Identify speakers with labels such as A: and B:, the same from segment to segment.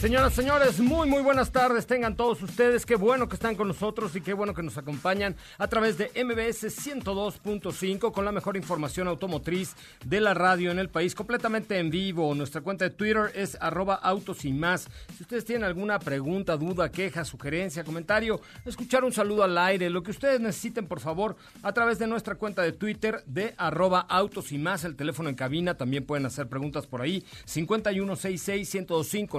A: Señoras, señores, muy, muy buenas tardes. Tengan todos ustedes. Qué bueno que están con nosotros y qué bueno que nos acompañan a través de MBS 102.5 con la mejor información automotriz de la radio en el país, completamente en vivo. Nuestra cuenta de Twitter es arroba autos y más. Si ustedes tienen alguna pregunta, duda, queja, sugerencia, comentario, escuchar un saludo al aire, lo que ustedes necesiten, por favor, a través de nuestra cuenta de Twitter de arroba autos y más, el teléfono en cabina. También pueden hacer preguntas por ahí. 5166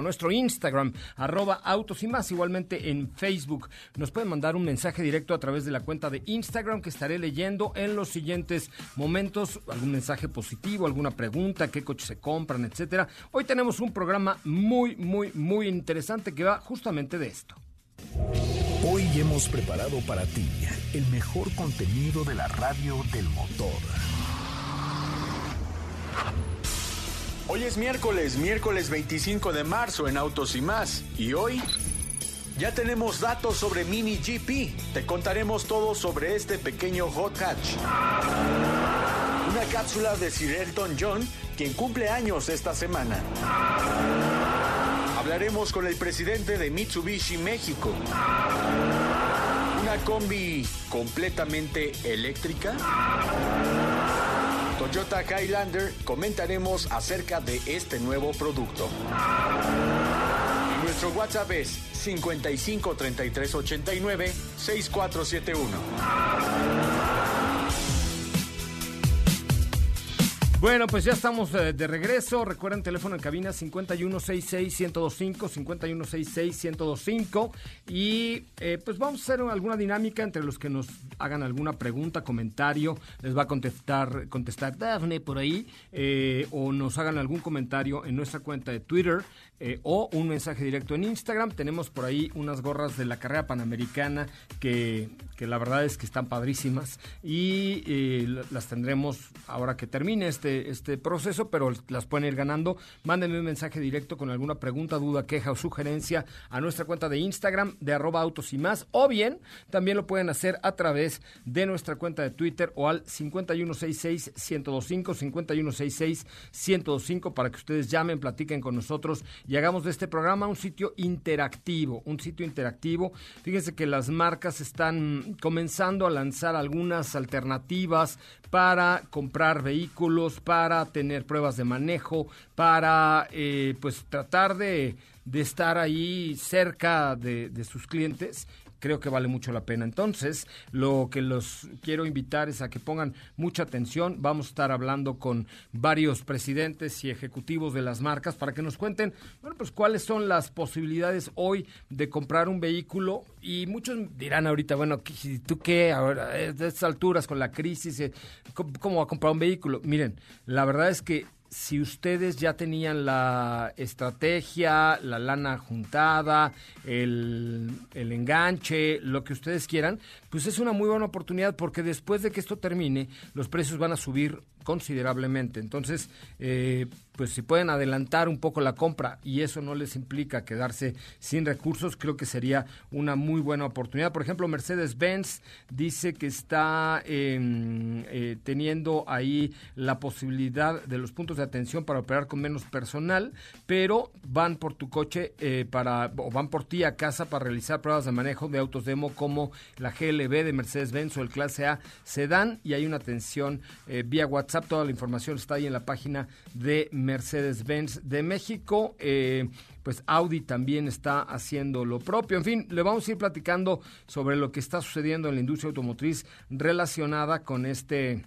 A: nuestro Instagram Instagram, arroba autos y más, igualmente en Facebook. Nos pueden mandar un mensaje directo a través de la cuenta de Instagram que estaré leyendo en los siguientes momentos. Algún mensaje positivo, alguna pregunta, qué coches se compran, etcétera. Hoy tenemos un programa muy, muy, muy interesante que va justamente de esto.
B: Hoy hemos preparado para ti el mejor contenido de la radio del motor.
C: Hoy es miércoles, miércoles 25 de marzo en Autos y más. Y hoy ya tenemos datos sobre Mini GP. Te contaremos todo sobre este pequeño hot hatch. Una cápsula de Sir Elton John, quien cumple años esta semana. Hablaremos con el presidente de Mitsubishi México. Una combi completamente eléctrica. Toyota Highlander comentaremos acerca de este nuevo producto. Nuestro WhatsApp es 55 33 89 6471.
A: Bueno, pues ya estamos eh, de regreso. Recuerden, teléfono en cabina 5166-1025, 5166-1025. Y eh, pues vamos a hacer alguna dinámica entre los que nos hagan alguna pregunta, comentario. Les va a contestar, contestar Daphne por ahí. Eh, o nos hagan algún comentario en nuestra cuenta de Twitter. O un mensaje directo en Instagram. Tenemos por ahí unas gorras de la carrera panamericana que, que la verdad es que están padrísimas. Y las tendremos ahora que termine este este, proceso, pero las pueden ir ganando. Mándenme un mensaje directo con alguna pregunta, duda, queja o sugerencia a nuestra cuenta de Instagram de arroba autos y más. O bien, también lo pueden hacer a través de nuestra cuenta de Twitter o al 5166-1025, 5166-1025 para que ustedes llamen, platiquen con nosotros y hagamos de este programa un sitio interactivo, un sitio interactivo. Fíjense que las marcas están comenzando a lanzar algunas alternativas para comprar vehículos, para tener pruebas de manejo, para eh, pues tratar de, estar ahí cerca de sus clientes creo que vale mucho la pena. Entonces, lo que los quiero invitar es a que pongan mucha atención. Vamos a estar hablando con varios presidentes y ejecutivos de las marcas para que nos cuenten, bueno, pues cuáles son las posibilidades hoy de comprar un vehículo. Y muchos dirán ahorita, bueno, ¿tú qué? Ahora, de estas alturas, con la crisis, eh, ¿cómo va a comprar un vehículo? Miren, la verdad es que si ustedes ya tenían la estrategia, la lana juntada, el, enganche, lo que ustedes quieran, pues es una muy buena oportunidad porque después de que esto termine, los precios van a subir considerablemente. Entonces, eh, pues si pueden adelantar un poco la compra y eso no les implica quedarse sin recursos, creo que sería una muy buena oportunidad. Por ejemplo, Mercedes-Benz dice que está em, eh, teniendo ahí la posibilidad de los puntos de atención para operar con menos personal, pero van por tu coche eh, para o van por ti a casa para realizar pruebas de manejo de autos demo como la GLB de Mercedes-Benz o el Clase A Sedan y hay una atención vía WhatsApp. Toda la información está ahí en la página de Mercedes-Benz de México. Eh, pues Audi también está haciendo lo propio. En fin, le vamos a ir platicando sobre lo que está sucediendo en la industria automotriz relacionada con este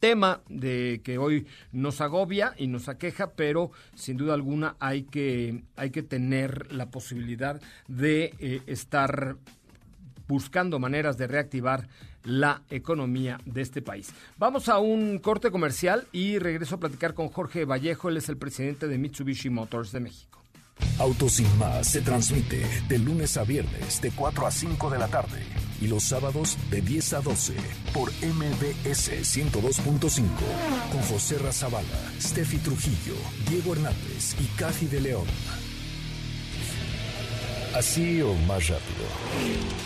A: tema de que hoy nos agobia y nos aqueja, pero sin duda alguna hay que, hay que tener la posibilidad de eh, estar buscando maneras de reactivar la economía de este país. Vamos a un corte comercial y regreso a platicar con Jorge Vallejo, él es el presidente de Mitsubishi Motors de México.
B: Autos sin más se transmite de lunes a viernes de 4 a 5 de la tarde y los sábados de 10 a 12 por MBS 102.5 con José Razabala, Steffi Trujillo, Diego Hernández y Caji de León. Así o más rápido.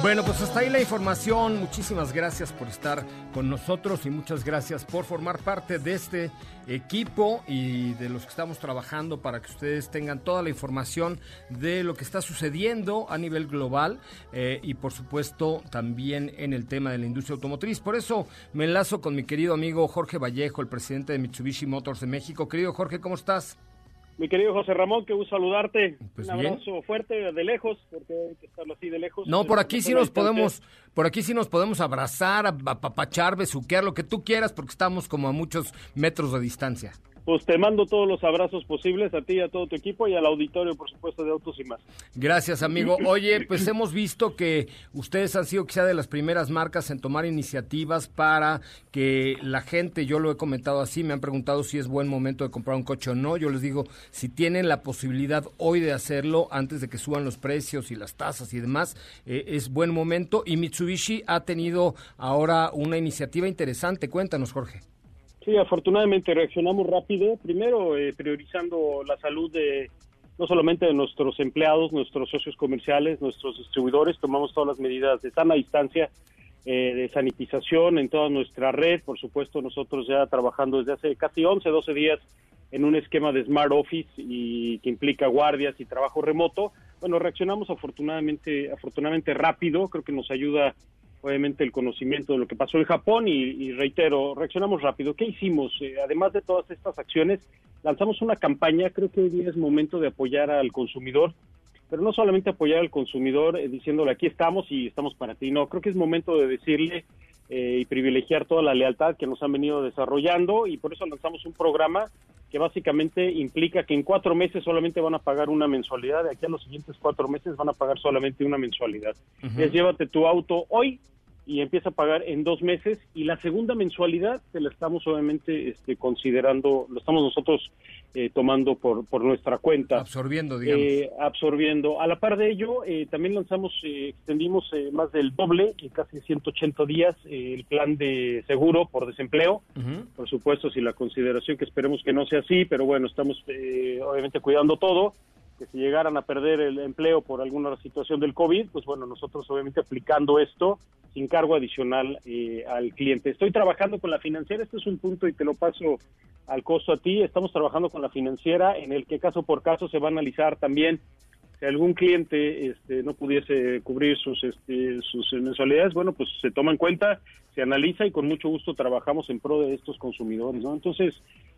A: Bueno, pues hasta ahí la información. Muchísimas gracias por estar con nosotros y muchas gracias por formar parte de este equipo y de los que estamos trabajando para que ustedes tengan toda la información de lo que está sucediendo a nivel global eh, y por supuesto también en el tema de la industria automotriz. Por eso me enlazo con mi querido amigo Jorge Vallejo, el presidente de Mitsubishi Motors de México. Querido Jorge, ¿cómo estás?
D: Mi querido José Ramón, que gusto saludarte. Pues un abrazo fuerte de lejos, porque hay que estarlo así de lejos.
A: No, por aquí sí nos podemos, por aquí sí nos podemos abrazar, apapachar, besuquear, lo que tú quieras, porque estamos como a muchos metros de distancia
D: pues te mando todos los abrazos posibles a ti y a todo tu equipo y al auditorio, por supuesto, de Autos y más.
A: Gracias, amigo. Oye, pues hemos visto que ustedes han sido quizá de las primeras marcas en tomar iniciativas para que la gente, yo lo he comentado así, me han preguntado si es buen momento de comprar un coche o no. Yo les digo, si tienen la posibilidad hoy de hacerlo antes de que suban los precios y las tasas y demás, eh, es buen momento. Y Mitsubishi ha tenido ahora una iniciativa interesante. Cuéntanos, Jorge.
D: Sí, afortunadamente reaccionamos rápido, primero eh, priorizando la salud de no solamente de nuestros empleados, nuestros socios comerciales, nuestros distribuidores, tomamos todas las medidas de sana distancia, eh, de sanitización en toda nuestra red, por supuesto nosotros ya trabajando desde hace casi 11, 12 días en un esquema de Smart Office y que implica guardias y trabajo remoto. Bueno, reaccionamos afortunadamente, afortunadamente rápido, creo que nos ayuda obviamente el conocimiento de lo que pasó en Japón y, reitero, reaccionamos rápido. ¿Qué hicimos? Eh, además de todas estas acciones, lanzamos una campaña, creo que hoy día es momento de apoyar al consumidor, pero no solamente apoyar al consumidor eh, diciéndole aquí estamos y estamos para ti, no, creo que es momento de decirle eh, y privilegiar toda la lealtad que nos han venido desarrollando y por eso lanzamos un programa que básicamente implica que en cuatro meses solamente van a pagar una mensualidad, de aquí a los siguientes cuatro meses van a pagar solamente una mensualidad. Es llévate tu auto hoy y empieza a pagar en dos meses y la segunda mensualidad se la estamos obviamente este, considerando, lo estamos nosotros eh, tomando por, por nuestra cuenta.
A: Absorbiendo, digamos.
D: Eh, absorbiendo. A la par de ello, eh, también lanzamos, extendimos más del doble, en casi 180 días, el plan de seguro por desempleo. Por supuesto, si la consideración que esperemos que no sea así, pero bueno, estamos obviamente cuidando todo que si llegaran a perder el empleo por alguna situación del COVID, pues bueno, nosotros obviamente aplicando esto sin cargo adicional eh, al cliente. Estoy trabajando con la financiera, este es un punto y te lo paso al costo a ti, estamos trabajando con la financiera en el que caso por caso se va a analizar también si algún cliente este, no pudiese cubrir sus, este, sus mensualidades, bueno, pues se toma en cuenta, se analiza y con mucho gusto trabajamos en pro de estos consumidores, ¿no? Entonces,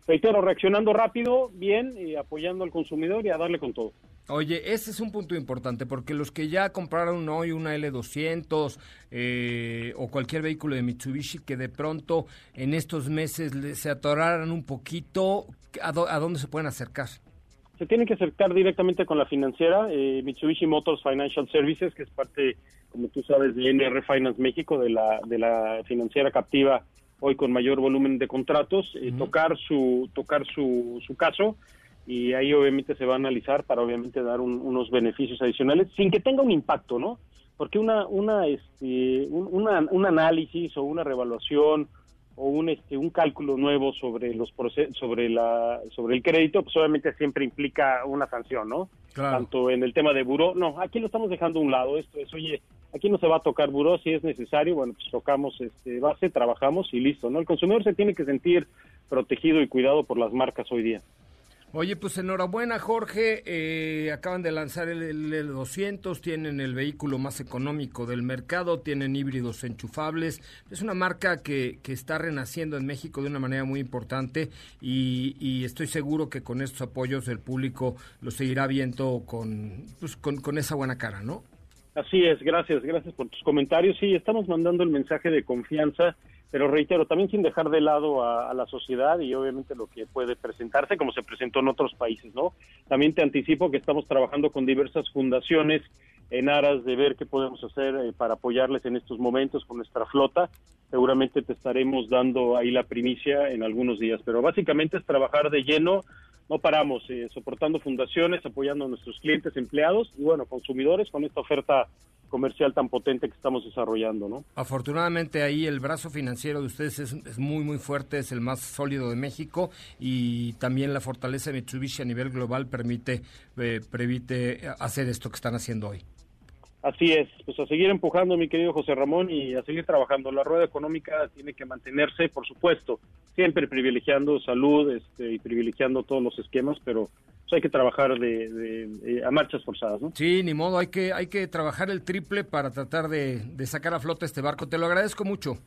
D: reitero, reaccionando rápido, bien, y apoyando al consumidor y a darle con todo.
A: Oye, ese es un punto importante porque los que ya compraron hoy una L200 eh, o cualquier vehículo de Mitsubishi que de pronto en estos meses se atoraran un poquito, ¿a dónde se pueden acercar?
D: Se tienen que acercar directamente con la financiera, eh, Mitsubishi Motors Financial Services, que es parte, como tú sabes, de NR Finance México, de la, de la financiera captiva hoy con mayor volumen de contratos, eh, tocar su tocar su, su caso y ahí obviamente se va a analizar para obviamente dar unos beneficios adicionales sin que tenga un impacto, ¿no? Porque una una este un, un análisis o una revaluación o un este un cálculo nuevo sobre los sobre la sobre el crédito pues obviamente siempre implica una sanción no tanto en el tema de buró no aquí lo estamos dejando a un lado esto es oye aquí no se va a tocar buró si es necesario bueno pues tocamos este base trabajamos y listo no el consumidor se tiene que sentir protegido y cuidado por las marcas hoy día
A: Oye, pues enhorabuena Jorge, eh, acaban de lanzar el, el, 200, tienen el vehículo más económico del mercado, tienen híbridos enchufables, es una marca que, que está renaciendo en México de una manera muy importante y, estoy seguro que con estos apoyos el público lo seguirá viendo con, pues, con, con esa buena cara, ¿no?
D: Así es, gracias, gracias por tus comentarios. Sí, estamos mandando el mensaje de confianza pero reitero, también sin dejar de lado a, la sociedad y obviamente lo que puede presentarse, como se presentó en otros países, ¿no? También te anticipo que estamos trabajando con diversas fundaciones en aras de ver qué podemos hacer eh, para apoyarles en estos momentos con nuestra flota. Seguramente te estaremos dando ahí la primicia en algunos días, pero básicamente es trabajar de lleno, no paramos, eh, soportando fundaciones, apoyando a nuestros clientes, empleados y bueno, consumidores con esta oferta comercial tan potente que estamos desarrollando, ¿no?
A: Afortunadamente ahí el brazo financiero de ustedes es, muy muy fuerte, es el más sólido de México y también la fortaleza de Mitsubishi a nivel global permite eh, permite hacer esto que están haciendo hoy.
D: Así es, pues a seguir empujando, mi querido José Ramón, y a seguir trabajando. La rueda económica tiene que mantenerse, por supuesto, siempre privilegiando salud este, y privilegiando todos los esquemas, pero hay que trabajar de, a marchas forzadas, ¿no?
A: Sí, ni modo, hay que, hay que trabajar el triple para tratar de, de sacar a flote este barco. Te lo agradezco mucho.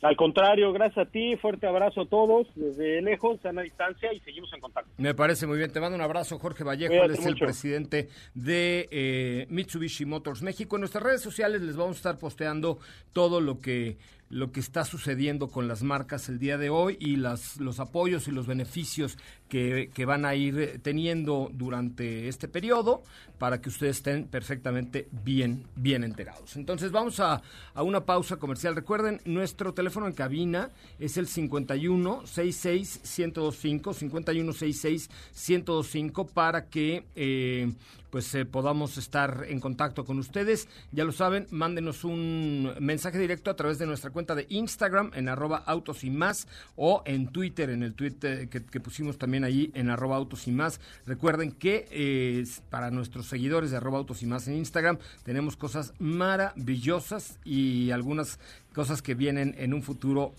D: Al contrario, gracias a ti, fuerte abrazo a todos desde lejos, a la distancia y seguimos en contacto.
A: Me parece muy bien, te mando un abrazo, Jorge Vallejo, él es el presidente de eh, Mitsubishi Motors México. En nuestras redes sociales les vamos a estar posteando todo lo que lo que está sucediendo con las marcas el día de hoy y las, los apoyos y los beneficios que, que, van a ir teniendo durante este periodo para que ustedes estén perfectamente bien, bien enterados. Entonces vamos a, a una pausa comercial. Recuerden, nuestro teléfono en cabina es el 51 66 1025 51 66 1025 para que eh, pues eh, podamos estar en contacto con ustedes. Ya lo saben, mándenos un mensaje directo a través de nuestra cuenta de Instagram en arroba autos y más o en Twitter, en el tweet que, pusimos también allí en arroba autos y más. Recuerden que eh, para nuestros seguidores de arroba autos y más en Instagram tenemos cosas maravillosas y algunas cosas que vienen en un futuro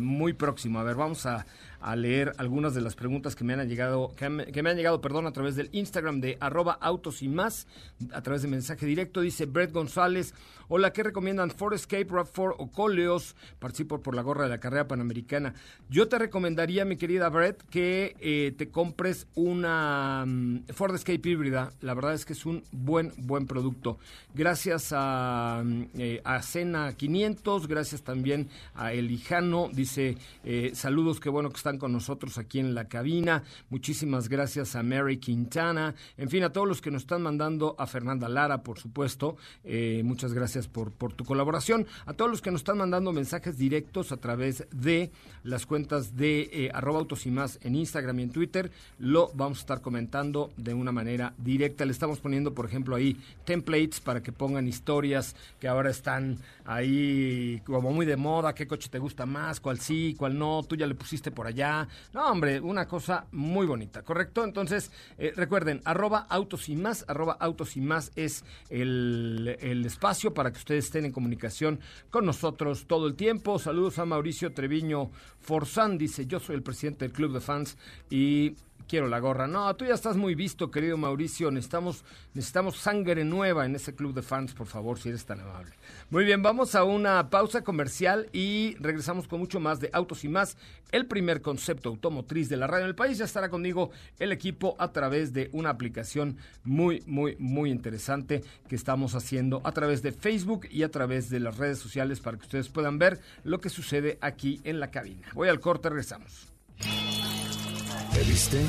A: muy próximo. A ver, vamos a a leer algunas de las preguntas que me han llegado, que, me han llegado, perdón, a través del Instagram de arroba autos y más, a través de mensaje directo. Dice Brett González, hola, ¿qué recomiendan? Ford Escape, RAV4 o Coleos? Participo por la gorra de la carrera panamericana. Yo te recomendaría, mi querida Brett, que eh, te compres una mm, Ford Escape híbrida. La verdad es que es un buen, buen producto. Gracias a, mm, eh, Cena 500, gracias también a Elijano. Dice, eh, saludos, qué bueno que está con nosotros aquí en la cabina. Muchísimas gracias a Mary Quintana. En fin, a todos los que nos están mandando, a Fernanda Lara, por supuesto. Eh, muchas gracias por, por tu colaboración. A todos los que nos están mandando mensajes directos a través de las cuentas de eh, arroba autos y más en Instagram y en Twitter, lo vamos a estar comentando de una manera directa. Le estamos poniendo, por ejemplo, ahí templates para que pongan historias que ahora están ahí como muy de moda, qué coche te gusta más, cuál sí, cuál no, tú ya le pusiste por allá No, hombre, una cosa muy bonita, ¿correcto? Entonces, eh, recuerden, arroba autos y más, arroba autos y más es el, el espacio para que ustedes estén en comunicación con nosotros todo el tiempo. Saludos a Mauricio Treviño Forzán, dice, yo soy el presidente del Club de Fans y quiero la gorra. No, tú ya estás muy visto, querido Mauricio. Necesitamos, necesitamos sangre nueva en ese club de fans, por favor, si eres tan amable. Muy bien, vamos a una pausa comercial y regresamos con mucho más de Autos y más. El primer concepto automotriz de la radio en el país. Ya estará conmigo el equipo a través de una aplicación muy, muy, muy interesante que estamos haciendo a través de Facebook y a través de las redes sociales para que ustedes puedan ver lo que sucede aquí en la cabina. Voy al corte, regresamos.
B: ¿Te viste?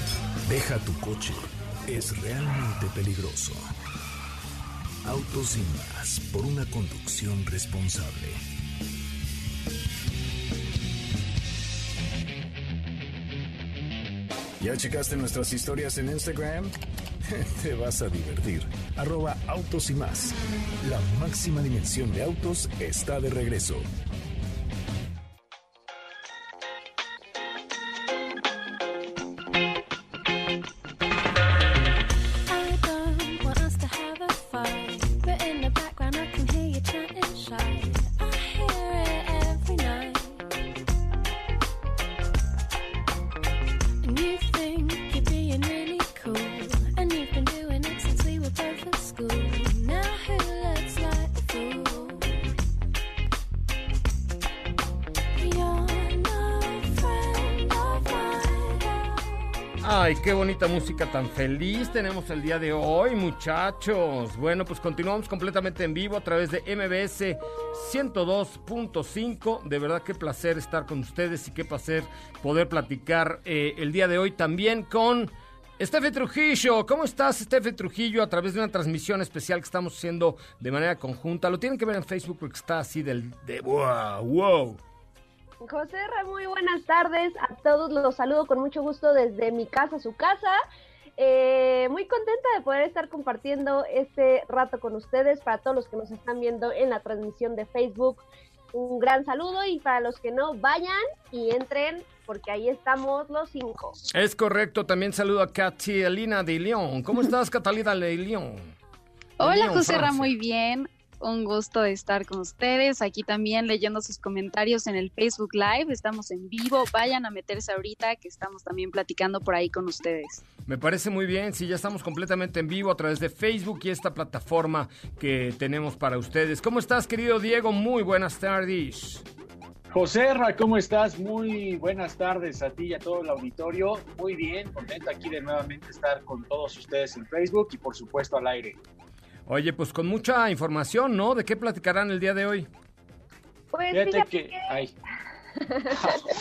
B: Deja tu coche. Es realmente peligroso. Autos y más por una conducción responsable. ¿Ya checaste nuestras historias en Instagram? Te vas a divertir. Arroba autos y más. La máxima dimensión de autos está de regreso.
A: Qué bonita música tan feliz tenemos el día de hoy, muchachos. Bueno, pues continuamos completamente en vivo a través de MBS 102.5. De verdad, qué placer estar con ustedes y qué placer poder platicar eh, el día de hoy también con Estefe Trujillo. ¿Cómo estás, Estefe Trujillo? A través de una transmisión especial que estamos haciendo de manera conjunta. Lo tienen que ver en Facebook porque está así del de wow, wow.
E: José Ra, muy buenas tardes. A todos los saludo con mucho gusto desde mi casa, su casa. Eh, muy contenta de poder estar compartiendo este rato con ustedes. Para todos los que nos están viendo en la transmisión de Facebook, un gran saludo. Y para los que no, vayan y entren, porque ahí estamos los cinco.
A: Es correcto, también saludo a Catalina de León. ¿Cómo estás, Catalina de León? De
F: Hola
A: Lyon,
F: José Ra, muy bien. Un gusto de estar con ustedes. Aquí también leyendo sus comentarios en el Facebook Live. Estamos en vivo. Vayan a meterse ahorita que estamos también platicando por ahí con ustedes.
A: Me parece muy bien, sí, ya estamos completamente en vivo a través de Facebook y esta plataforma que tenemos para ustedes. ¿Cómo estás, querido Diego? Muy buenas tardes.
C: José Ra, ¿cómo estás? Muy buenas tardes a ti y a todo el auditorio. Muy bien, contento aquí de nuevamente estar con todos ustedes en Facebook y por supuesto al aire.
A: Oye, pues con mucha información, ¿no? ¿De qué platicarán el día de hoy?
E: Pues
C: Fíjate
E: fíjate
C: que...
E: que-
C: Ay.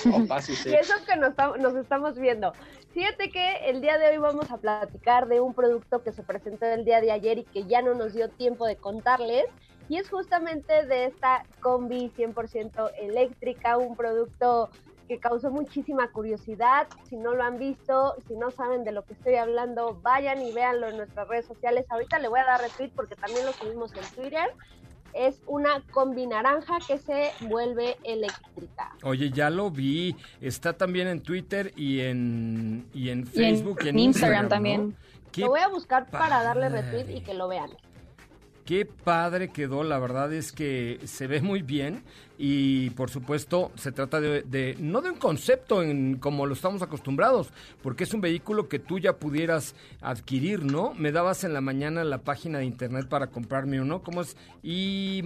C: Oh.
E: Y eso que nos estamos viendo. Fíjate que el día de hoy vamos a platicar de un producto que se presentó el día de ayer y que ya no nos dio tiempo de contarles. Y es justamente de esta combi 100% eléctrica, un producto que causó muchísima curiosidad. Si no lo han visto, si no saben de lo que estoy hablando, vayan y véanlo en nuestras redes sociales. Ahorita le voy a dar retweet porque también lo subimos en Twitter. Es una combi naranja que se vuelve eléctrica.
A: Oye, ya lo vi. Está también en Twitter y en, y en
F: Y en-
A: Facebook y en,
F: Instagram también.
E: Lo voy a buscar para darle retweet y que lo vean.
A: Qué padre quedó, la verdad es que se ve muy bien y por supuesto se trata de, de- no de un concepto en como lo estamos acostumbrados, porque es un vehículo que tú ya pudieras adquirir, ¿no? Me dabas en la mañana la página de internet para comprarme uno, ¿cómo es? Y,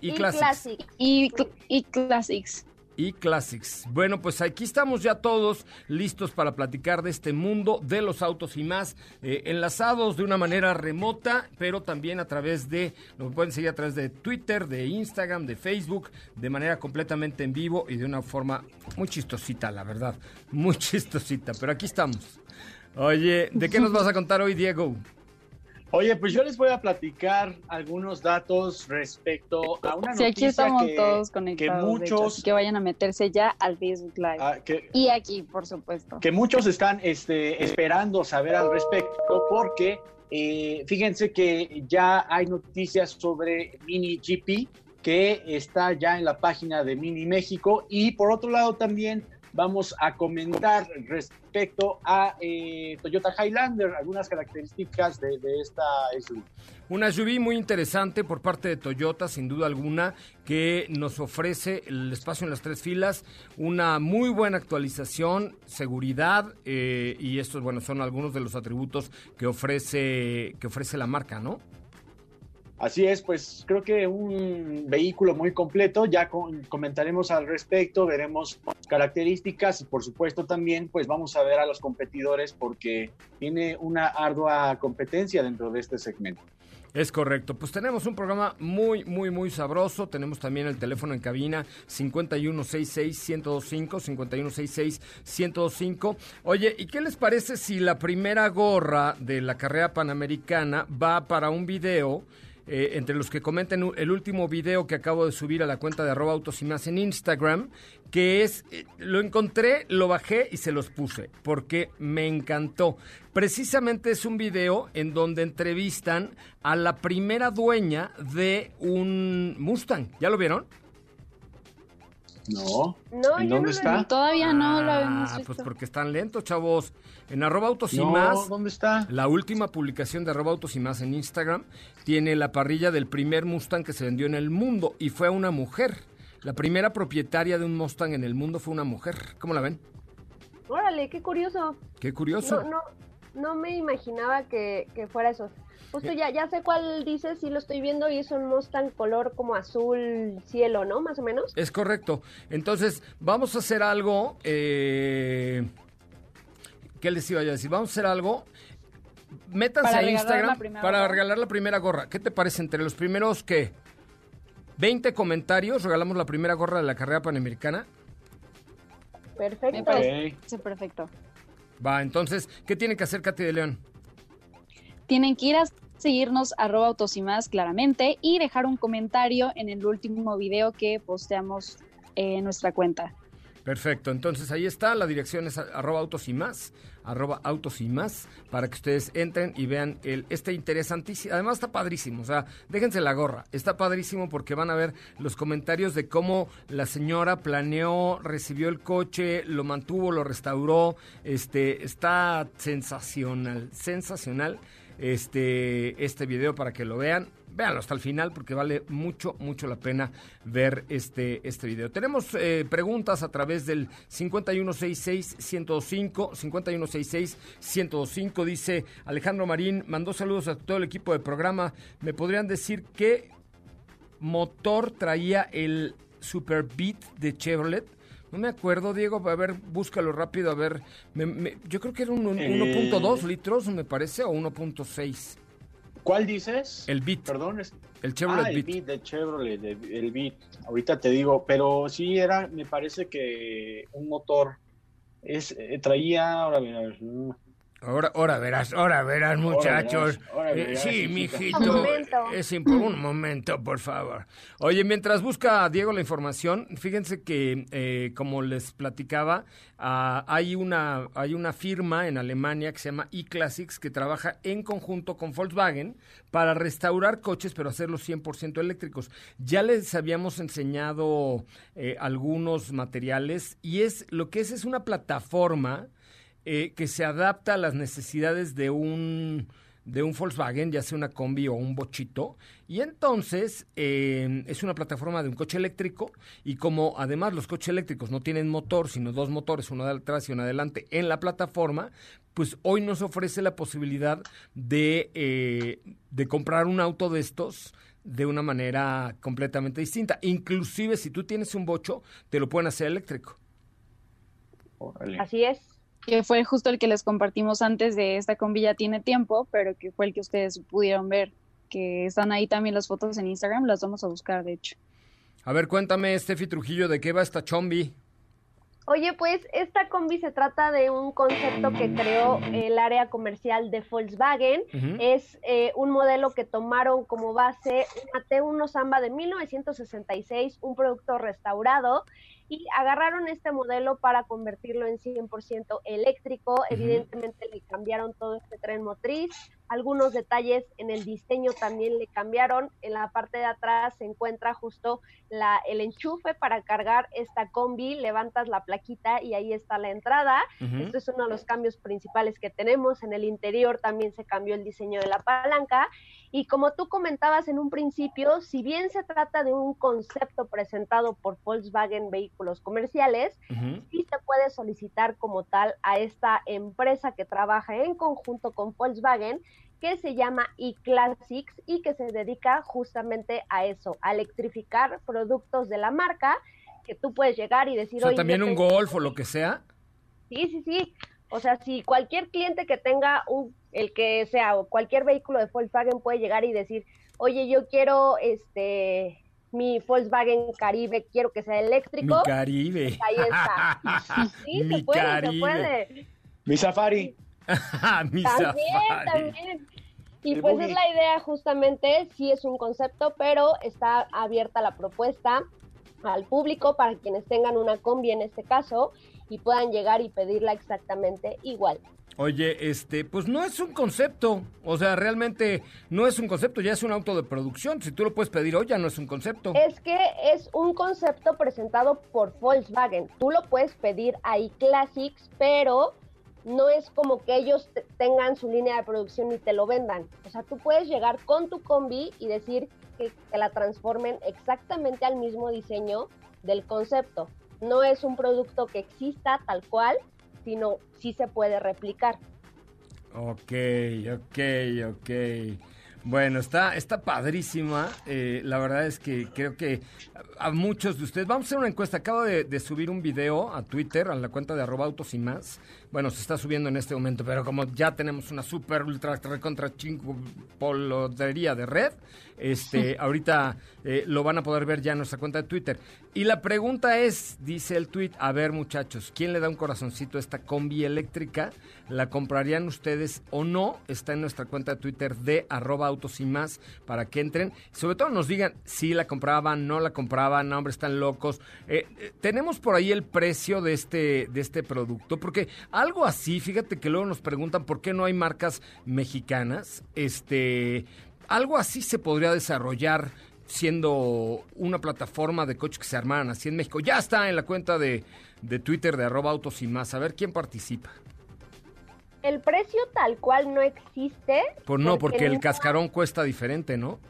E: Y,
A: y,
E: y
A: Classics.
E: Classic.
F: Y, y Classics.
A: Y Classics. Bueno, pues aquí estamos ya todos listos para platicar de este mundo de los autos y más, eh, enlazados de una manera remota, pero también a través de, lo pueden seguir a través de Twitter, de Instagram, de Facebook, de manera completamente en vivo y de una forma muy chistosita, la verdad, muy chistosita, pero aquí estamos. Oye, ¿de qué nos vas a contar hoy, Diego?
C: Oye, pues yo les voy a platicar algunos datos respecto a una
F: Sí, aquí
C: noticia
F: estamos
C: que,
F: todos
C: que
F: conectados. hecho,
C: muchos,
F: así que vayan a meterse ya al Facebook Live.
C: ah, que,
F: Y aquí, por supuesto.
C: que muchos están este, esperando saber al respecto porque eh, fíjense que ya hay noticias sobre Mini GP que está ya en la página de Mini México y por otro lado también vamos a comentar respecto a eh, Toyota Highlander, algunas características de, esta SUV.
A: Una SUV muy interesante por parte de Toyota, sin duda alguna, que nos ofrece el espacio en las tres filas, una muy buena actualización, seguridad, eh, y estos, bueno, son algunos de los atributos que ofrece, que ofrece la marca, ¿no?
C: Así es, pues creo que un vehículo muy completo, ya con- comentaremos al respecto, veremos características y por supuesto también pues vamos a ver a los competidores porque tiene una ardua competencia dentro de este segmento.
A: Es correcto. Pues tenemos un programa muy, muy, muy sabroso. Tenemos también el teléfono en cabina 5166-1025, 5166-1025. Oye, ¿y qué les parece si la primera gorra de la carrera panamericana va para un video? Eh, entre los que comenten el último video que acabo de subir a la cuenta de arroba autos y más en Instagram, que es, eh, lo encontré, lo bajé y se los puse, porque me encantó. Precisamente es un video en donde entrevistan a la primera dueña de un Mustang. ¿Ya lo vieron?
C: No.
E: No,
C: ¿En
E: yo
C: dónde
E: no
C: está?
E: Lo...
F: Todavía no lo habíamos
A: Ah,
F: visto.
A: pues porque están lentos, chavos. En arroba autos y
C: No,
A: más.
C: ¿dónde está?
A: La última publicación de arroba autos y más en Instagram tiene la parrilla del primer Mustang que se vendió en el mundo y fue una mujer. La primera propietaria de un Mustang en el mundo fue una mujer. ¿Cómo la ven?
E: Órale, qué curioso.
A: Qué curioso.
E: No, no, no me imaginaba que, que fuera eso. Justo ya, ya sé cuál dices, sí lo estoy viendo y es un Mustang color como azul cielo, ¿no? Más o menos.
A: Es correcto. Entonces, vamos a hacer algo. eh, ¿Qué les iba yo a decir? Vamos a hacer algo. Métanse
F: Para
A: a Instagram para
F: gorra.
A: regalar la primera gorra. ¿Qué te parece? Entre los primeros, ¿qué? 20 comentarios, regalamos la primera gorra de la carrera panamericana.
F: Me
E: Perfecto.
F: parece perfecto.
A: Va, entonces, ¿qué tiene que hacer Katy de León?
F: Tienen que ir a seguirnos arroba autos y más claramente y dejar un comentario en el último video que posteamos en nuestra cuenta.
A: Perfecto, entonces ahí está, la dirección es arroba autos arroba autos y más, para que ustedes entren y vean el, este interesantísimo, además está padrísimo, o sea, déjense la gorra, está padrísimo porque van a ver los comentarios de cómo la señora planeó, recibió el coche, lo mantuvo, lo restauró, este, está sensacional, sensacional este, este video para que lo vean. Véanlo hasta el final porque vale mucho, mucho la pena ver este, este video. Tenemos eh, preguntas a través del 5166-105, 5166-105. Dice Alejandro Marín, mandó saludos a todo el equipo de programa. ¿Me podrían decir qué motor traía el Super Beat de Chevrolet? No me acuerdo, Diego. A ver, búscalo rápido. A ver, me- me- yo creo que era un, un
C: Eh.
A: 1.2 litros, me parece, o 1.6.
C: ¿Cuál dices?
A: El Beat.
C: Perdón, es-
A: El Chevrolet
C: ah, el
A: Beat.
C: Beat de Chevrolet, de- el Beat. Ahorita te digo, pero sí era, me parece que un motor es eh, traía, ahora mm,
A: Ahora, ahora verás, ahora verás, muchachos.
C: verás, ahora
A: Eh,
C: verás,
A: sí, mijito.
E: Un momento.
A: Es impo- un momento, por favor. Oye, mientras busca Diego la información, fíjense que, eh, como les platicaba, ah, hay, una, hay una firma en Alemania que se llama eClassics que trabaja en conjunto con Volkswagen para restaurar coches, pero hacerlos 100% eléctricos. Ya les habíamos enseñado eh, algunos materiales y es lo que es es una plataforma eh, que se adapta a las necesidades de un de un Volkswagen, ya sea una combi o un bochito, y entonces eh, es una plataforma de un coche eléctrico, y como además los coches eléctricos no tienen motor, sino dos motores, uno de atrás y uno adelante en la plataforma, pues hoy nos ofrece la posibilidad de, eh, de comprar un auto de estos de una manera completamente distinta. Inclusive si tú tienes un bocho, te lo pueden hacer eléctrico.
C: órale.
E: Así es.
F: Que fue justo el que les compartimos antes de esta combi ya tiene tiempo, pero que fue el que ustedes pudieron ver. Que están ahí también las fotos en Instagram, las vamos a buscar de hecho.
A: A ver, cuéntame, Steffi Trujillo, ¿de qué va esta chombi?
E: Oye, pues esta combi se trata de un concepto que creó el área comercial de Volkswagen.
A: Ujú.
E: Es eh, un modelo que tomaron como base una T1 Samba de 1966, un producto restaurado. Y agarraron este modelo para convertirlo en 100% eléctrico. Evidentemente le cambiaron todo este tren motriz, algunos detalles en el diseño también le cambiaron. En la parte de atrás se encuentra justo la, el enchufe para cargar esta combi, levantas la plaquita y ahí está la entrada.
G: Ujú.
E: Esto es uno de los cambios principales que tenemos. En el interior también se cambió el diseño de la palanca. Y como tú comentabas en un principio, si bien se trata de un concepto presentado por Volkswagen Vehículos Comerciales, sí se puede solicitar como tal a esta empresa que trabaja en conjunto con Volkswagen, que se llama eClassics y que se dedica justamente a eso, a electrificar productos de la marca, que tú puedes llegar y decir,
A: O sea,
E: "Oye,
A: también un golf o lo que sea.
E: Sí, sí, sí. O sea, si cualquier cliente que tenga un, el que sea, o cualquier vehículo de Volkswagen puede llegar y decir, oye, yo quiero este mi Volkswagen Caribe, quiero que sea eléctrico.
A: Mi Caribe.
E: Ahí está. Sí,
A: Mi
E: se puede,
A: Caribe.
E: se puede.
C: Mi Safari.
A: Mi
E: También,
A: Safari.
E: también. Y
C: El
E: pues
C: buggy.
E: es la idea justamente, sí es un concepto, pero está abierta la propuesta al público para quienes tengan una combi en este caso y puedan llegar y pedirla exactamente igual.
A: Oye, este, pues no es un concepto. O sea, realmente no es un concepto, ya es un auto de producción. Si tú lo puedes pedir hoy, ya no es un concepto.
E: Es que es un concepto presentado por Volkswagen. Tú lo puedes pedir a iClassics, pero no es como que ellos te- tengan su línea de producción y te lo vendan. O sea, tú puedes llegar con tu combi y decir que, que la transformen exactamente al mismo diseño del concepto. No es un producto que exista tal cual, sino sí se puede replicar.
A: Ok, ok, ok. Bueno, está, está padrísima. eh, la verdad es que creo que a, muchos de ustedes. Vamos a hacer una encuesta. Acabo de, de subir un video a Twitter, a la cuenta de arroba autos y más. Bueno, se está subiendo en este momento, pero como ya tenemos una super ultra recontra chingo polodería de red, este, ahorita eh, lo van a poder ver ya en nuestra cuenta de Twitter. Y la pregunta es, dice el tweet, a ver muchachos, ¿quién le da un corazoncito a esta combi eléctrica? ¿La comprarían ustedes o no? Está en nuestra cuenta de Twitter de arroba autos y más para que entren. Sobre todo nos digan si la compraban, no la compraban, no, hombre, están locos. Eh, eh, tenemos por ahí el precio de este, de este producto, porque algo así, fíjate que luego nos preguntan por qué no hay marcas mexicanas. Este, algo así se podría desarrollar siendo una plataforma de coches que se armaran así en México. Ya está en la cuenta de, de Twitter de arroba autos y más. A ver quién participa.
E: El precio tal cual no existe.
A: Pues no, porque el cascarón cuesta diferente, ¿no?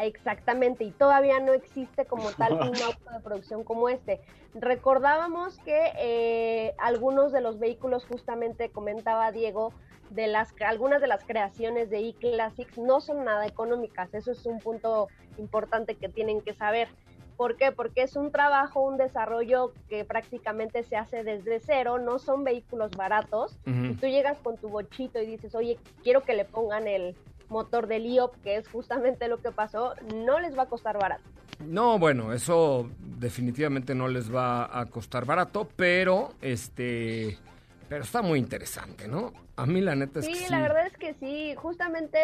E: Exactamente, y todavía no existe como tal un auto de producción como este. Recordábamos que eh, algunos de los vehículos, justamente comentaba Diego, de las algunas de las creaciones de eClassics no son nada económicas. Eso es un punto importante que tienen que saber. ¿Por qué? Porque es un trabajo, un desarrollo que prácticamente se hace desde cero, no son vehículos baratos.
A: Ujú.
E: Y tú llegas con tu bochito y dices, oye, quiero que le pongan el motor del IOP, que es justamente lo que pasó, no les va a costar barato.
A: No, bueno, eso definitivamente no les va a costar barato, pero este, pero está muy interesante, ¿no? A mí la neta es
E: Sí,
A: que sí.
E: la verdad es que sí. Justamente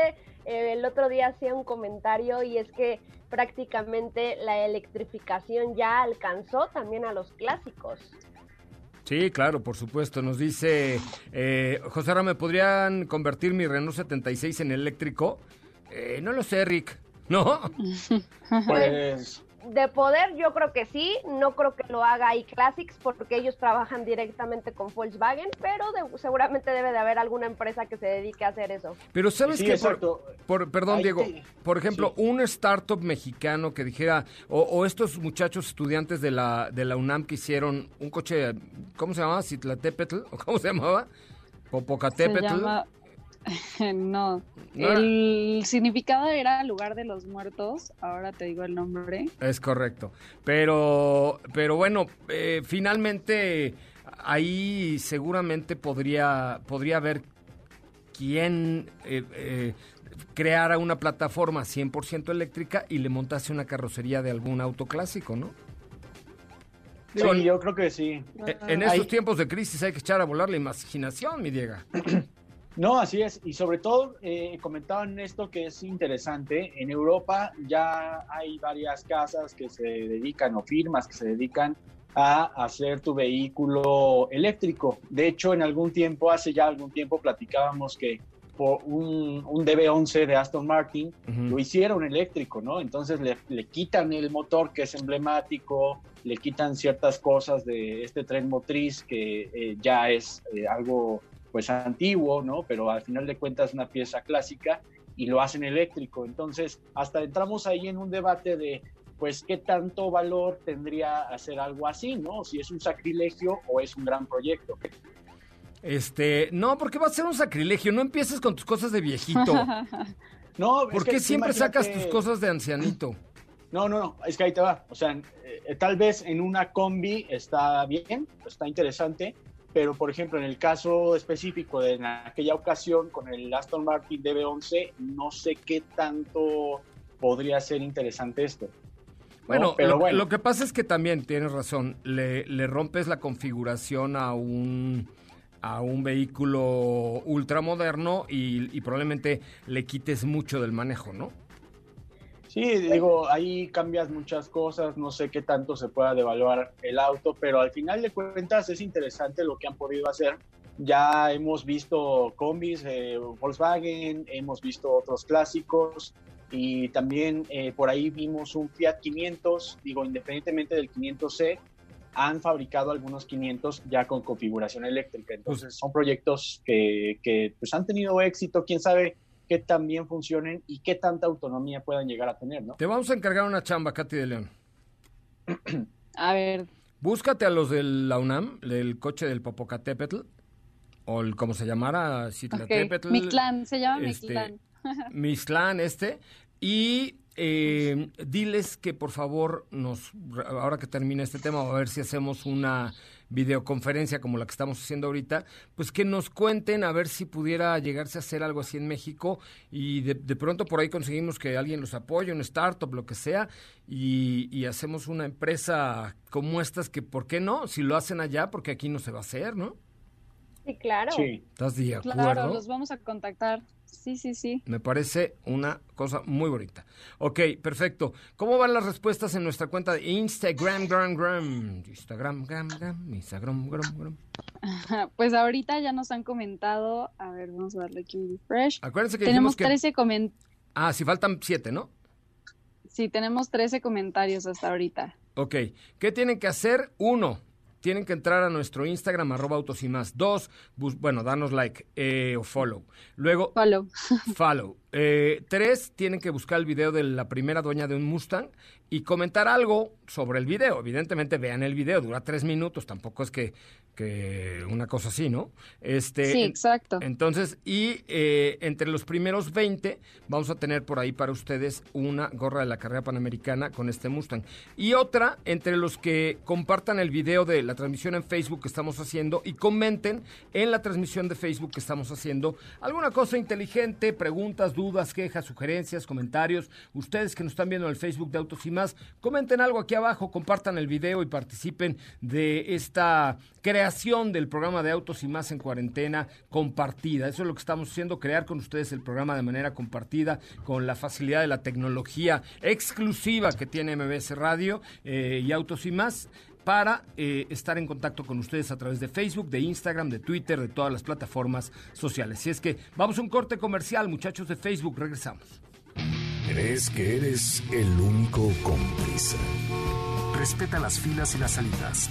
E: eh, el otro día hacía un comentario y es que prácticamente la electrificación ya alcanzó también a los clásicos.
A: Sí, claro, por supuesto. Nos dice eh, José Rame, ¿podrían convertir mi Renault 76 en eléctrico? Eh, no lo sé, Rick. ¿No?
C: Pues
E: De poder, yo creo que sí. No creo que lo haga iClassics porque ellos trabajan directamente con Volkswagen, pero de- seguramente debe de haber alguna empresa que se dedique a hacer eso.
A: Pero sabes
C: Sí,
A: que,
C: exacto.
A: por, perdón,
C: Ahí
A: Diego,
C: te-
A: por ejemplo,
C: sí.
A: un startup mexicano que dijera, o, o estos muchachos estudiantes de la, de la UNAM que hicieron un coche, ¿cómo se llamaba? Citlatepetl, ¿o cómo se llamaba?
F: Se
A: Popocatépetl.
F: llama... no,
A: No era-
F: el significado era lugar de los muertos, ahora te digo el nombre.
A: Es correcto. Pero, pero bueno, eh, finalmente ahí seguramente podría, podría haber quien eh, eh, creara una plataforma 100% eléctrica y le montase una carrocería de algún auto clásico, ¿no?
C: Sí, yo creo que sí.
A: En estos tiempos de crisis hay que echar a volar la imaginación, mi Diego.
C: No, así es. Y sobre todo, eh, comentaban esto que es interesante. En Europa ya hay varias casas que se dedican o firmas que se dedican a hacer tu vehículo eléctrico. De hecho, en algún tiempo, hace ya algún tiempo, platicábamos que por un, un DB11 de Aston Martin lo hicieron eléctrico, ¿no? Entonces le, le quitan el motor que es emblemático, le quitan ciertas cosas de este tren motriz que eh, ya es eh, algo pues antiguo, ¿no? Pero al final de cuentas una pieza clásica y lo hacen eléctrico. Entonces, hasta entramos ahí en un debate de pues qué tanto valor tendría hacer algo así, ¿no? Si es un sacrilegio o es un gran proyecto.
A: Este, no, porque va a ser un sacrilegio. No empieces con tus cosas de viejito.
C: No,
A: ¿Por qué siempre sacas tus cosas de ancianito?
C: No, no, no, es que ahí te va. O sea, eh, tal vez en una combi está bien, está interesante, pero por ejemplo, en el caso específico de en aquella ocasión con el Aston Martin DB11, no sé qué tanto podría ser interesante esto. ¿no?
A: Bueno,
C: pero
A: lo,
C: bueno,
A: lo que pasa es que también tienes razón. Le, le rompes la configuración a un a un vehículo ultramoderno y, y probablemente le quites mucho del manejo, ¿no?
C: Sí, digo, ahí cambias muchas cosas, no sé qué tanto se pueda devaluar el auto, pero al final de cuentas es interesante lo que han podido hacer. Ya hemos visto combis, eh, Volkswagen, hemos visto otros clásicos y también eh, por ahí vimos un Fiat 500, digo, independientemente del 500C, han fabricado algunos 500 ya con configuración eléctrica. Entonces son proyectos que, que pues han tenido éxito, quién sabe qué tan bien funcionen y qué tanta autonomía puedan llegar a tener, ¿no?
A: Te vamos a encargar una chamba, Katy de León.
F: A ver,
A: Búscate a los de la UNAM, del coche del Popocatépetl, o el, como se llamara. Citlatépetl.
F: Mictlán, se llama
A: este,
F: Mictlán.
A: Mixtlán este, y eh, diles que por favor nos, ahora que termine este tema, a ver si hacemos una videoconferencia como la que estamos haciendo ahorita, pues que nos cuenten a ver si pudiera llegarse a hacer algo así en México y de, de pronto por ahí conseguimos que alguien los apoye, un startup, lo que sea, y, y hacemos una empresa como estas que, ¿por qué no? Si lo hacen allá, porque aquí no se va a hacer, ¿no?
E: Sí, claro.
C: Sí.
A: ¿Estás de acuerdo?
F: Claro, los vamos a contactar. Sí, sí, sí.
A: Me parece una cosa muy bonita. Ok, perfecto. ¿Cómo van las respuestas en nuestra cuenta de Instagram, gram, gram? Instagram, gram, gram, Instagram, gram, gram.
F: Pues ahorita ya nos han comentado. A ver, vamos a darle aquí un refresh.
A: Acuérdense que
F: Tenemos
A: que...
F: 13 comentarios.
A: Ah, si faltan siete, ¿no?
F: Sí, tenemos 13 comentarios hasta ahorita.
A: Ok, ¿qué tienen que hacer? Uno, tienen que entrar a nuestro Instagram, arroba autos y más. Dos, bus- bueno, danos like eh, o follow. Luego,
F: Follow.
A: follow. Eh, tres, tienen que buscar el video de la primera dueña de un Mustang y comentar algo sobre el video. Evidentemente, vean el video, dura tres minutos, tampoco es que, que una cosa así, ¿no? Este,
F: Sí, exacto.
A: entonces, y eh, entre los primeros 20 vamos a tener por ahí para ustedes una gorra de la carrera panamericana con este Mustang. Y otra, entre los que compartan el video de la transmisión en Facebook que estamos haciendo y comenten en la transmisión de Facebook que estamos haciendo alguna cosa inteligente, preguntas, dudas, quejas, sugerencias, comentarios. Ustedes que nos están viendo en el Facebook de Autos y más, comenten algo aquí abajo, compartan el video y participen de esta creación del programa de Autos y más en cuarentena compartida. Eso es lo que estamos haciendo, crear con ustedes el programa de manera compartida, con la facilidad de la tecnología exclusiva que tiene MBS Radio eh, y Autos y más para eh, estar en contacto con ustedes a través de Facebook, de Instagram, de Twitter, de todas las plataformas sociales. Si es que vamos a un corte comercial, muchachos de Facebook, regresamos.
B: ¿Crees que eres el único prisa? Respeta las filas y las salidas.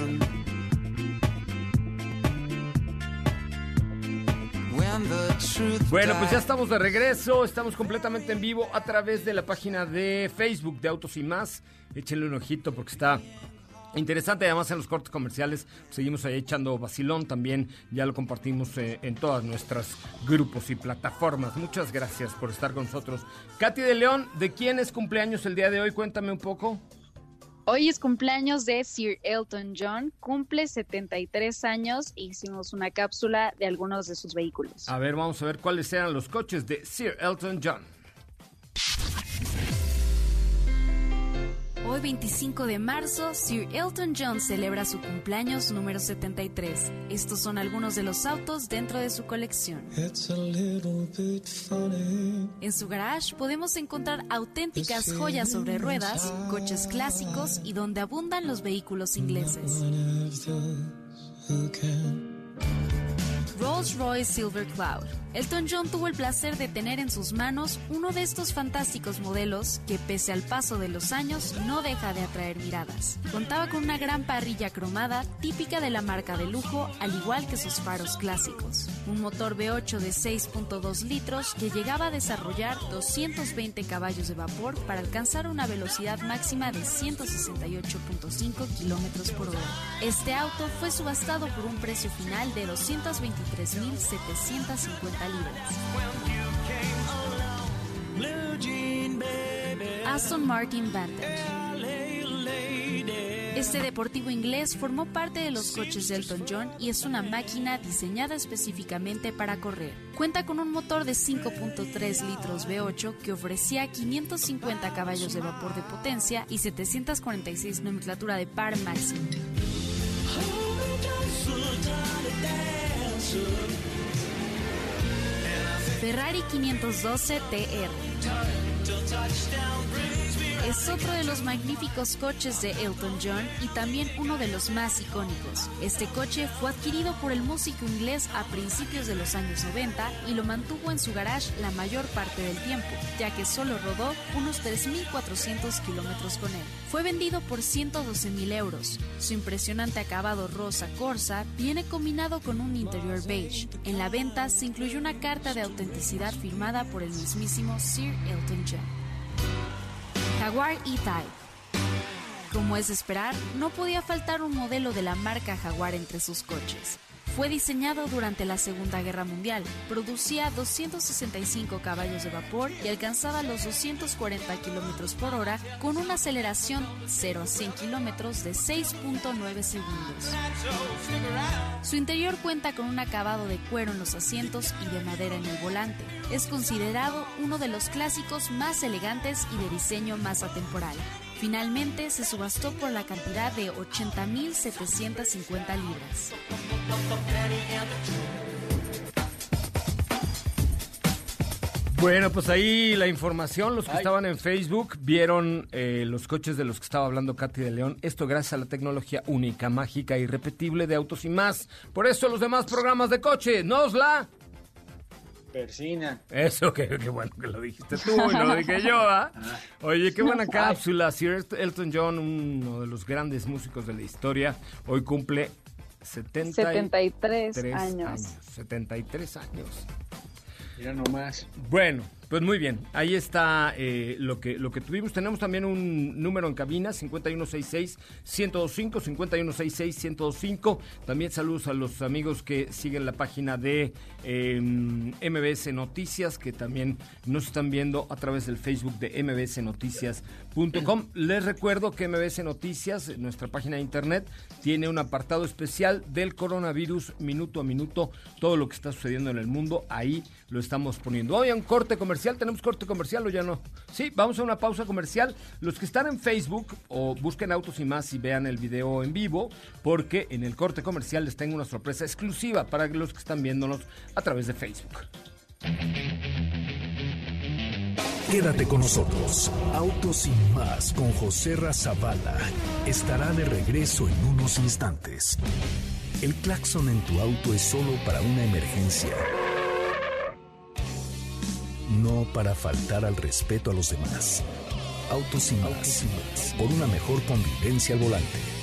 A: Bueno, pues ya estamos de regreso, estamos completamente en vivo a través de la página de Facebook de Autos y más. Échenle un ojito porque está interesante. Además, en los cortes comerciales seguimos ahí echando vacilón. También ya lo compartimos eh, en todas nuestras grupos y plataformas. Muchas gracias por estar con nosotros. Katy de León, ¿de quién es cumpleaños el día de hoy? Cuéntame un poco.
F: Hoy es cumpleaños de Sir Elton John, cumple 73 años e hicimos una cápsula de algunos de sus vehículos.
A: A ver, vamos a ver cuáles eran los coches de Sir Elton John.
H: Hoy 25 de marzo, Sir Elton John celebra su cumpleaños número 73. Estos son algunos de los autos dentro de su colección. En su garage podemos encontrar auténticas joyas sobre ruedas, coches clásicos y donde abundan los vehículos ingleses. Rolls Royce Silver Cloud. Elton John tuvo el placer de tener en sus manos uno de estos fantásticos modelos que, pese al paso de los años, no deja de atraer miradas. Contaba con una gran parrilla cromada típica de la marca de lujo, al igual que sus faros clásicos. Un motor V8 de 6.2 litros que llegaba a desarrollar 220 caballos de vapor para alcanzar una velocidad máxima de 168.5 kilómetros por hora. Este auto fue subastado por un precio final de 223.750 libras. Aston Martin Vantage. Este deportivo inglés formó parte de los coches de Elton John y es una máquina diseñada específicamente para correr. Cuenta con un motor de 5.3 litros V8 que ofrecía 550 caballos de vapor de potencia y 746 nomenclatura de par máximo. Ferrari 512 TR. Es otro de los magníficos coches de Elton John y también uno de los más icónicos. Este coche fue adquirido por el músico inglés a principios de los años 90 y lo mantuvo en su garage la mayor parte del tiempo, ya que solo rodó unos 3.400 kilómetros con él. Fue vendido por 112.000 euros. Su impresionante acabado rosa corsa viene combinado con un interior beige. En la venta se incluyó una carta de autenticidad firmada por el mismísimo Sir Elton John. Jaguar E-Type. Como es de esperar, no podía faltar un modelo de la marca Jaguar entre sus coches. Fue diseñado durante la Segunda Guerra Mundial, producía 265 caballos de vapor y alcanzaba los 240 kilómetros por hora con una aceleración 0 a 100 kilómetros de 6.9 segundos. Su interior cuenta con un acabado de cuero en los asientos y de madera en el volante. Es considerado uno de los clásicos más elegantes y de diseño más atemporal. Finalmente se subastó por la cantidad de 80.750 libras.
A: Bueno, pues ahí la información, los que estaban en Facebook vieron eh, los coches de los que estaba hablando Katy de León. Esto gracias a la tecnología única, mágica, irrepetible de autos y más. Por eso los demás programas de coche, nos la...
C: Persina.
A: Eso, qué, qué bueno que lo dijiste tú y lo dije yo, ¿ah? Oye, qué buena cápsula. Sir Elton John, uno de los grandes músicos de la historia, hoy cumple 70
F: 73 años.
A: 73 años.
C: Mira nomás.
A: Bueno, pues muy bien. Ahí está eh, lo, que, lo que tuvimos. Tenemos también un número en cabina, 5166-1025, 5166-1025. También saludos a los amigos que siguen la página de MBS Noticias, que también nos están viendo a través del Facebook de mbsnoticias.com. Les recuerdo que MBS Noticias, nuestra página de internet, tiene un apartado especial del coronavirus, minuto a minuto, todo lo que está sucediendo en el mundo. Ahí lo estamos poniendo. Hoy un corte comercial. ¿Tenemos corte comercial o ya no? Sí, vamos a una pausa comercial. Los que están en Facebook o busquen Autos y más y vean el video en vivo, porque en el corte comercial les tengo una sorpresa exclusiva para los que están viéndonos a través de Facebook.
B: Quédate con nosotros. Autos y más con José Razabala estará de regreso en unos instantes. El claxon en tu auto es solo para una emergencia. No para faltar al respeto a los demás. Autos y más. Por una mejor convivencia al volante.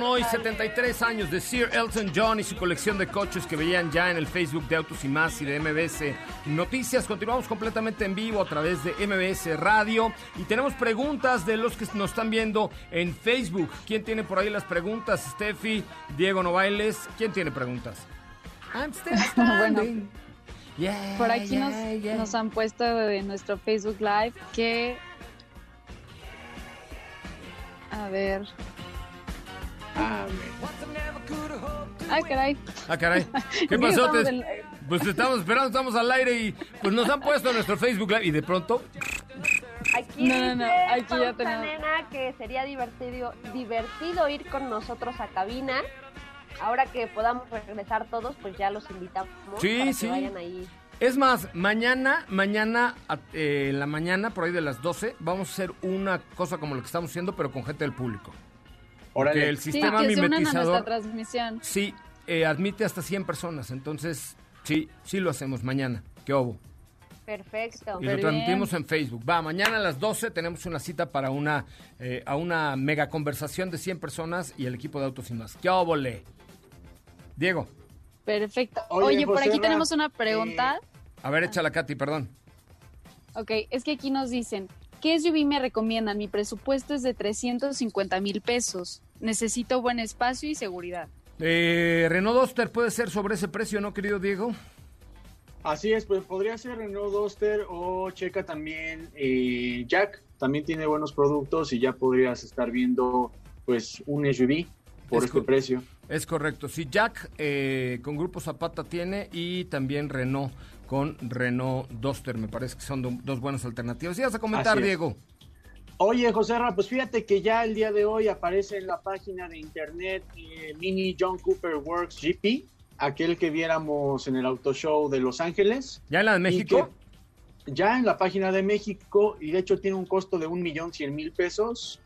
A: Hoy, 73 años de Sir Elton John y su colección de coches que veían ya en el Facebook de Autos y Más y de MBS Noticias. Continuamos completamente en vivo a través de MBS Radio y tenemos preguntas de los que nos están viendo en Facebook. ¿Quién tiene por ahí las preguntas? Steffi, Diego Novailes. ¿Quién tiene preguntas? I'm still
F: Bueno,
A: standing. Yeah,
F: por aquí nos,
A: yeah, yeah.
F: nos han puesto en nuestro Facebook Live que... A ver. Ay, caray.
A: Ah, caray. ¿Qué pasó?
F: estamos en-
A: Pues te estamos esperando, estamos al aire y pues nos han puesto en nuestro Facebook Live y de pronto
E: Aquí
F: No, no,
E: dice
F: no, aquí ya tenemos.
E: Nena que sería divertido, divertido ir con nosotros a cabina. Ahora que podamos regresar todos, pues ya los invitamos
A: Sí,
E: para que
A: sí.
E: vayan ahí.
A: Es más, mañana, mañana, eh, en la mañana, por ahí de las 12, vamos a hacer una cosa como lo que estamos haciendo, pero con gente del público. Porque el
F: Sí,
A: sistema
F: que se unan a nuestra
A: mimetizador,
F: transmisión.
A: sí, eh, admite hasta 100 personas. Entonces, sí, sí lo hacemos mañana. ¿Qué hubo?
E: Perfecto.
A: Y lo transmitimos en Facebook. Va, mañana a las 12 tenemos una cita para una, eh, a una mega conversación de 100 personas y el equipo de Autos y Más. ¿Qué óvole? Diego,
F: Perfecto.
C: Oye,
F: Oye, por aquí
C: Ra,
F: tenemos una pregunta.
A: a ver, échala, Katy, perdón.
F: Ok, es que aquí nos dicen, ¿qué SUV me recomiendan? Mi presupuesto es de 350 mil pesos. Necesito buen espacio y seguridad.
A: Eh, Renault Duster puede ser sobre ese precio, ¿no, querido Diego?
C: Así es, pues podría ser Renault Duster o checa también eh, Jack, también tiene buenos productos y ya podrías estar viendo pues un SUV por
A: Es
C: este precio.
A: Es correcto. Sí, Jack eh, con Grupo Zapata tiene y también Renault con Renault Duster. Me parece que son do- dos buenas alternativas. ¿Y vas a comentar. Diego?
C: Oye, José Ra, pues fíjate que ya el día de hoy aparece en la página de internet eh, Mini John Cooper Works GP, aquel que viéramos en el Auto Show de Los Ángeles.
A: ¿Ya en la de México?
C: Ya en la página de México, y de hecho tiene un costo de un millón cien mil pesos.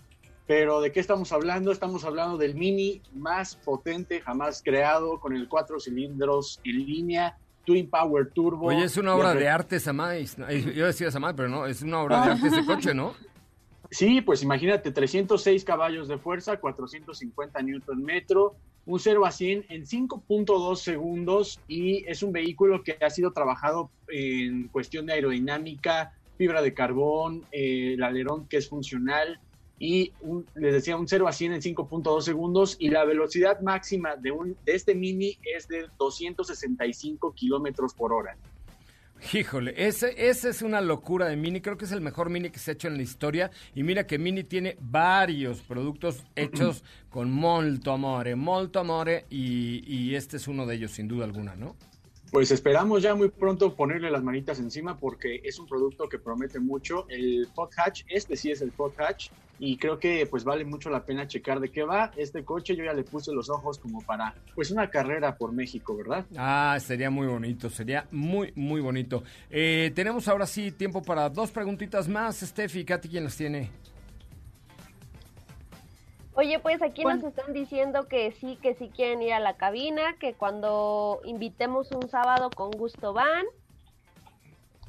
C: Pero ¿de qué estamos hablando? Estamos hablando del Mini más potente jamás creado, con el cuatro cilindros en línea, Twin Power Turbo.
A: Oye, es una obra de arte esa madre. Yo decía esa madre, pero no, es una obra de arte ese coche, ¿no?
C: Sí, pues imagínate, 306 caballos de fuerza, 450 newton metro, un 0 a 100 en 5.2 segundos y es un vehículo que ha sido trabajado en cuestión de aerodinámica, fibra de carbón, eh, el alerón que es funcional y un- les decía un 0 a 100 en 5.2 segundos y la velocidad máxima de, un, de este mini es de 265 kilómetros por hora.
A: Híjole, ese, ese es una locura de Mini. Creo que es el mejor Mini que se ha hecho en la historia. Y mira que Mini tiene varios productos hechos con molto amore, molto amore. Y, y este es uno de ellos, sin duda alguna, ¿no?
C: Pues esperamos ya muy pronto ponerle las manitas encima porque es un producto que promete mucho. El Pod Hatch, este sí es el Pod Hatch y creo que pues vale mucho la pena checar de qué va. Este coche yo ya le puse los ojos como para pues una carrera por México, ¿verdad?
A: Ah, sería muy bonito, sería muy, muy bonito. Eh, tenemos ahora sí tiempo para dos preguntitas más. Steffi, Katy, ¿quién las tiene?
E: Oye, pues aquí
F: Bueno.
E: nos están diciendo que sí, que sí quieren ir a la cabina, que cuando invitemos un sábado con gusto van.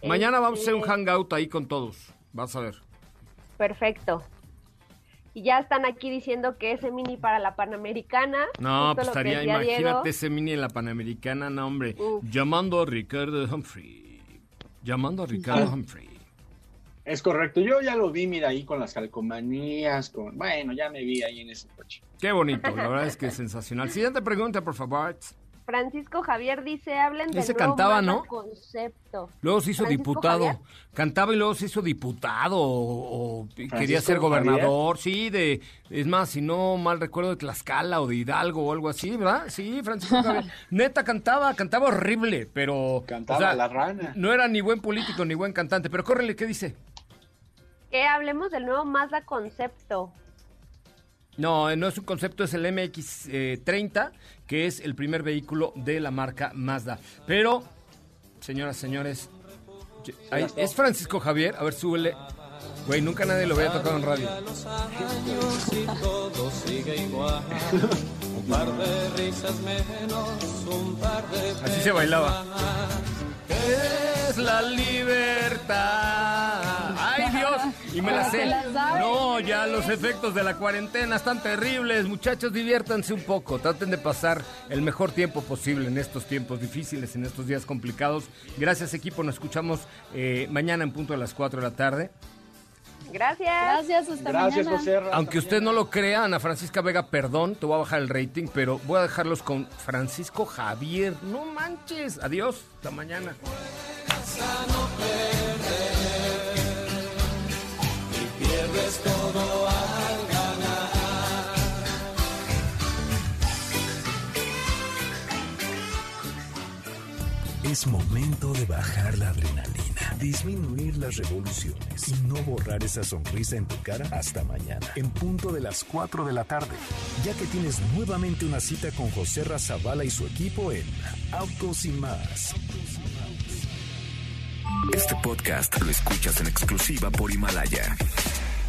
A: Mañana vamos a hacer un
E: Este,
A: hangout ahí con todos. Vas a ver.
E: Perfecto. Y ya están aquí diciendo que ese mini para la Panamericana.
A: No, pues estaría, imagínate
E: Diego.
A: ese mini en la Panamericana, no, hombre.
E: Uf.
A: Llamando a Ricardo Humphrey. Llamando a Ricardo Humphrey.
C: Es correcto, yo ya lo vi, mira, ahí con las calcomanías, con... Bueno, ya me vi ahí en ese coche.
A: Qué bonito, la verdad es que es sensacional. Siguiente pregunta, por favor.
E: Francisco Javier dice, hablen del
A: Ese
E: nuevo
A: cantaba,
E: Mazda
A: ¿no?
E: concepto.
A: Luego se hizo
E: Francisco
A: diputado.
E: Javier.
A: Cantaba y luego se hizo diputado o, o quería ser
C: Javier?
A: gobernador. Sí, de, es más, si no mal recuerdo, de Tlaxcala o de Hidalgo o algo así, ¿verdad? Sí, Francisco Javier. Neta cantaba, cantaba horrible, pero...
C: Cantaba la rana.
A: No era ni buen político ni buen cantante, pero córrele, ¿qué dice?
E: Que hablemos del nuevo Mazda concepto.
A: No, no es un concepto, es el MX30, que es el primer vehículo de la marca Mazda. Pero, señoras, señores, ahí- es Francisco Javier, a ver, súbele. Güey, nunca nadie lo había tocado en radio.
G: los años y todo sigue igual. Un par de risas menos, un par de
A: Así se bailaba. Es la libertad. Y me la
F: ¿Se
A: sé.
F: la?
A: No, ya los efectos de la cuarentena están terribles. Muchachos, diviértanse un poco. Traten de pasar el mejor tiempo posible en estos tiempos difíciles, en estos días complicados. Gracias, equipo. Nos escuchamos eh, mañana en punto de las 4 de la tarde.
E: Gracias.
F: Gracias, hasta
I: Gracias,
F: mañana.
I: José. Ra,
A: Aunque usted no lo crea, Ana Francisca Vega, perdón, te voy a bajar el rating, pero voy a dejarlos con Francisco Javier. No manches. Adiós. Hasta mañana.
B: Es momento de bajar la adrenalina, disminuir las revoluciones y no borrar esa sonrisa en tu cara hasta mañana, en punto de las 4 de la tarde, ya que tienes nuevamente una cita con José Razabala y su equipo en Autos y más.
J: Este podcast lo escuchas en exclusiva por Himalaya.